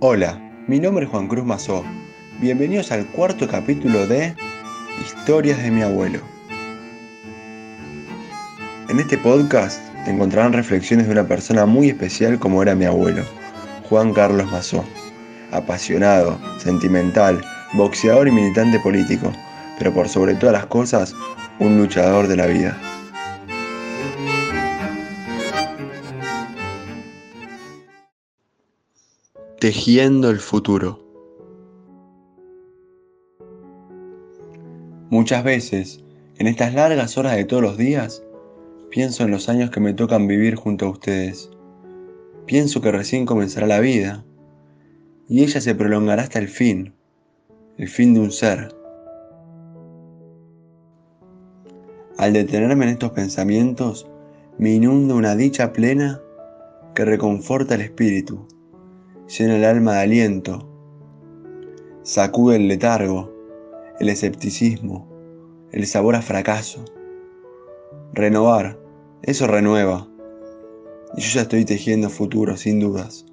Hola, mi nombre es Juan Cruz Mazó. Bienvenidos al cuarto capítulo de Historias de mi abuelo. En este podcast encontrarán reflexiones de una persona muy especial como era mi abuelo, Juan Carlos Mazó. Apasionado, sentimental, boxeador y militante político, pero por sobre todas las cosas, un luchador de la vida. Tejiendo el futuro. Muchas veces, en estas largas horas de todos los días, pienso en los años que me tocan vivir junto a ustedes. Pienso que recién comenzará la vida y ella se prolongará hasta el fin, el fin de un ser. Al detenerme en estos pensamientos, me inunda una dicha plena que reconforta el espíritu llena el alma de aliento, sacude el letargo, el escepticismo, el sabor a fracaso. Renovar, eso renueva. Y yo ya estoy tejiendo futuro, sin dudas.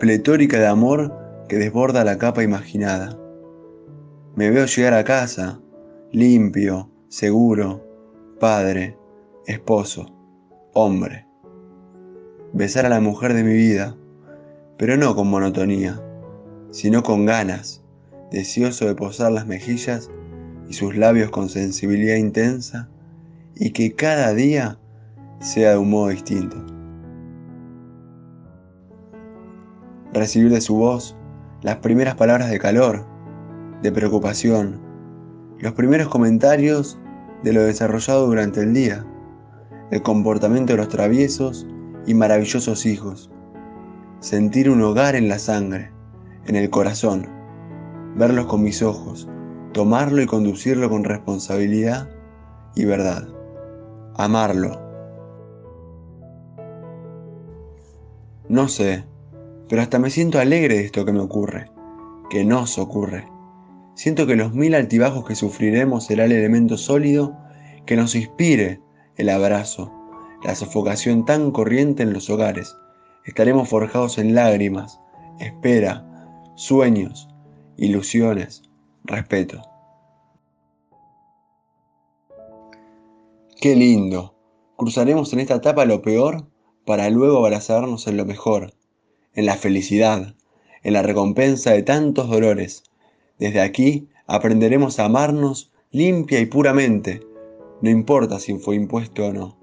Pletórica de amor que desborda la capa imaginada. Me veo llegar a casa, limpio, seguro, padre, esposo, hombre besar a la mujer de mi vida, pero no con monotonía, sino con ganas, deseoso de posar las mejillas y sus labios con sensibilidad intensa, y que cada día sea de un modo distinto. Recibir de su voz las primeras palabras de calor, de preocupación, los primeros comentarios de lo desarrollado durante el día, el comportamiento de los traviesos y maravillosos hijos. Sentir un hogar en la sangre, en el corazón, verlos con mis ojos, tomarlo y conducirlo con responsabilidad y verdad. Amarlo. No sé, pero hasta me siento alegre de esto que me ocurre, que nos ocurre. Siento que los mil altibajos que sufriremos será el elemento sólido que nos inspire el abrazo, la sofocación tan corriente en los hogares. Estaremos forjados en lágrimas, espera, sueños, ilusiones, respeto. Qué lindo. Cruzaremos en esta etapa lo peor para luego abrazarnos en lo mejor, en la felicidad, en la recompensa de tantos dolores. Desde aquí aprenderemos a amarnos limpia y puramente, no importa si fue impuesto o no.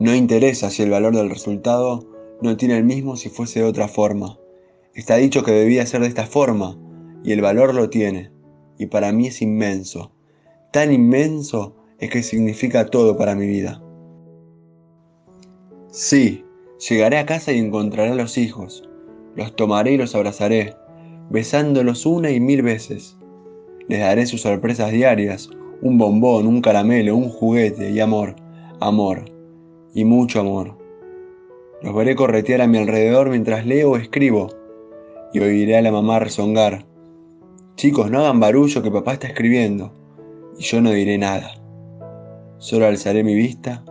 No interesa si el valor del resultado no tiene el mismo si fuese de otra forma. Está dicho que debía ser de esta forma, y el valor lo tiene, y para mí es inmenso. Tan inmenso es que significa todo para mi vida. Sí, llegaré a casa y encontraré a los hijos. Los tomaré y los abrazaré, besándolos una y mil veces. Les daré sus sorpresas diarias, un bombón, un caramelo, un juguete y amor, amor y mucho amor. Los veré corretear a mi alrededor mientras leo o escribo y oiré a la mamá rezongar. Chicos, no hagan barullo que papá está escribiendo y yo no diré nada. Solo alzaré mi vista,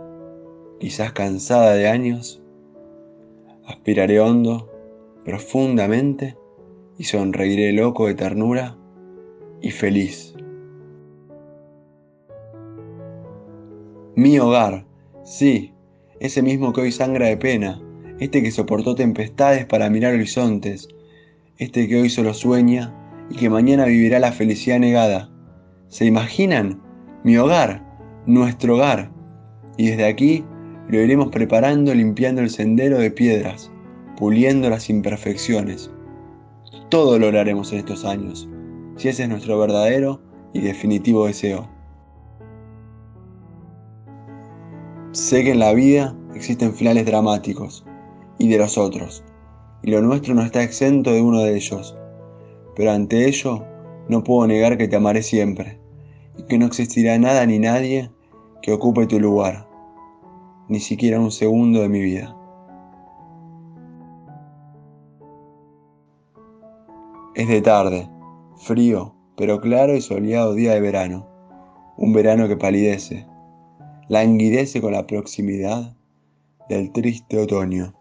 quizás cansada de años, aspiraré hondo, profundamente y sonreiré loco de ternura y feliz. Mi hogar, sí, ese mismo que hoy sangra de pena, este que soportó tempestades para mirar horizontes, este que hoy solo sueña y que mañana vivirá la felicidad negada. ¿Se imaginan? Mi hogar, nuestro hogar. Y desde aquí lo iremos preparando limpiando el sendero de piedras, puliendo las imperfecciones. Todo lo haremos en estos años, si ese es nuestro verdadero y definitivo deseo. Sé que en la vida existen finales dramáticos y de los otros, y lo nuestro no está exento de uno de ellos. Pero ante ello, no puedo negar que te amaré siempre, y que no existirá nada ni nadie que ocupe tu lugar, ni siquiera un segundo de mi vida. Es de tarde, frío, pero claro y soleado día de verano, un verano que palidece languidece con la proximidad del triste otoño.